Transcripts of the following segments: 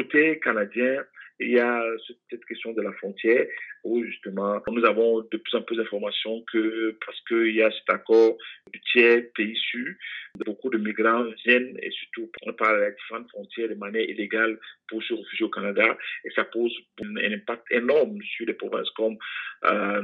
Côté canadien, il y a cette question de la frontière où justement nous avons de plus en plus d'informations que parce qu'il y a cet accord du tiers pays issus, beaucoup de migrants viennent et surtout par les différentes frontières de manière illégale pour se réfugier au Canada et ça pose un impact énorme sur des provinces comme euh,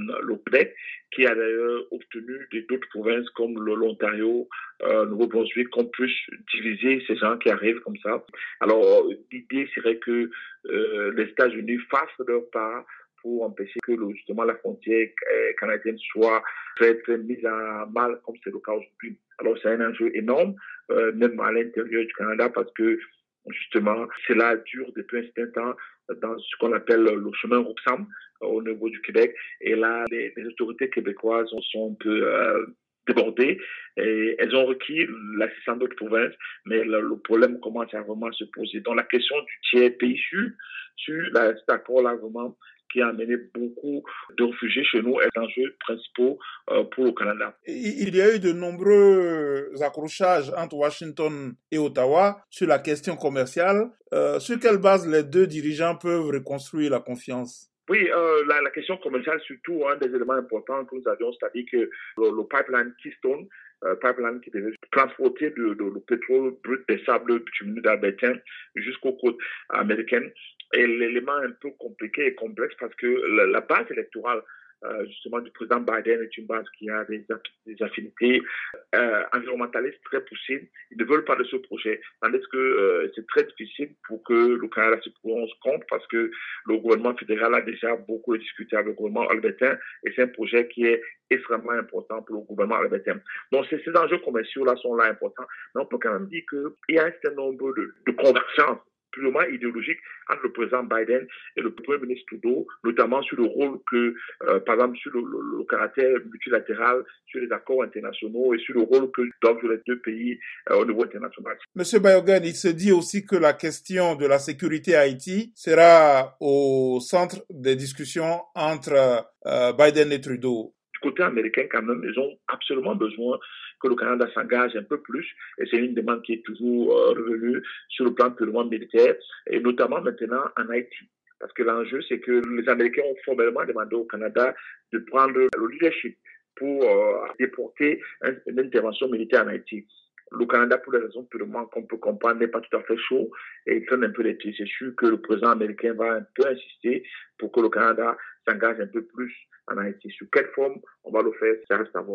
qui a d'ailleurs obtenu d'autres provinces comme l'Ontario, euh, Nouveau-Brunswick qu'on puisse diviser ces gens qui arrivent comme ça. Alors l'idée serait que euh, les États-Unis fassent leur part pour empêcher que justement la frontière euh, canadienne soit faite, mise à mal comme c'est le cas aujourd'hui. Alors c'est un enjeu énorme, euh, même à l'intérieur du Canada, parce que justement cela dure depuis un certain temps dans ce qu'on appelle le chemin Roxham au niveau du Québec. Et là, les, autorités québécoises sont un peu débordées et elles ont requis l'assistance d'autres provinces, mais le, problème commence à vraiment se poser. Donc la question du tiers pays sur, sur cet accord-là vraiment qui a amené beaucoup de réfugiés chez nous est enjeu principaux euh, pour le Canada. Il y a eu de nombreux accrochages entre Washington et Ottawa sur la question commerciale. Euh, sur quelle base les deux dirigeants peuvent reconstruire la confiance? Oui, euh, la, la, question commerciale, surtout, un des éléments importants que nous avions, c'est-à-dire que le, pipeline Keystone, euh, pipeline qui devait transporter le, pétrole brut des sables bitumineux d'Albertin jusqu'aux côtes américaines, est l'élément un peu compliqué et complexe parce que la base électorale justement du président Biden est une base qui a des, des affinités euh, environnementalistes très poussées. Ils ne veulent pas de ce projet. Tandis que euh, c'est très difficile pour que le Canada se prononce contre parce que le gouvernement fédéral a déjà beaucoup discuté avec le gouvernement albertain et c'est un projet qui est extrêmement important pour le gouvernement albertain. Donc ces, ces enjeux commerciaux-là sont là importants. Mais on peut quand même dire qu'il y a un certain nombre de, de convergences purement idéologique entre le président Biden et le Premier ministre Trudeau, notamment sur le rôle que, euh, par exemple, sur le, caractère multilatéral, sur les accords internationaux et sur le rôle que doivent les deux pays euh, au niveau international. Monsieur Bayogan, il se dit aussi que la question de la sécurité à Haïti sera au centre des discussions entre euh, Biden et Trudeau côté américain, quand même, ils ont absolument besoin que le Canada s'engage un peu plus. Et c'est une demande qui est toujours euh, revenue sur le plan purement militaire, et notamment maintenant en Haïti. Parce que l'enjeu, c'est que les Américains ont formellement demandé au Canada de prendre le leadership pour euh, déporter une intervention militaire en Haïti. Le Canada, pour les raisons purement qu'on peut comprendre, n'est pas tout à fait chaud et il traîne un peu les pieds. C'est sûr que le président américain va un peu insister pour que le Canada s'engage un peu plus en Haïti. Sous quelle forme on va le faire, ça reste à voir.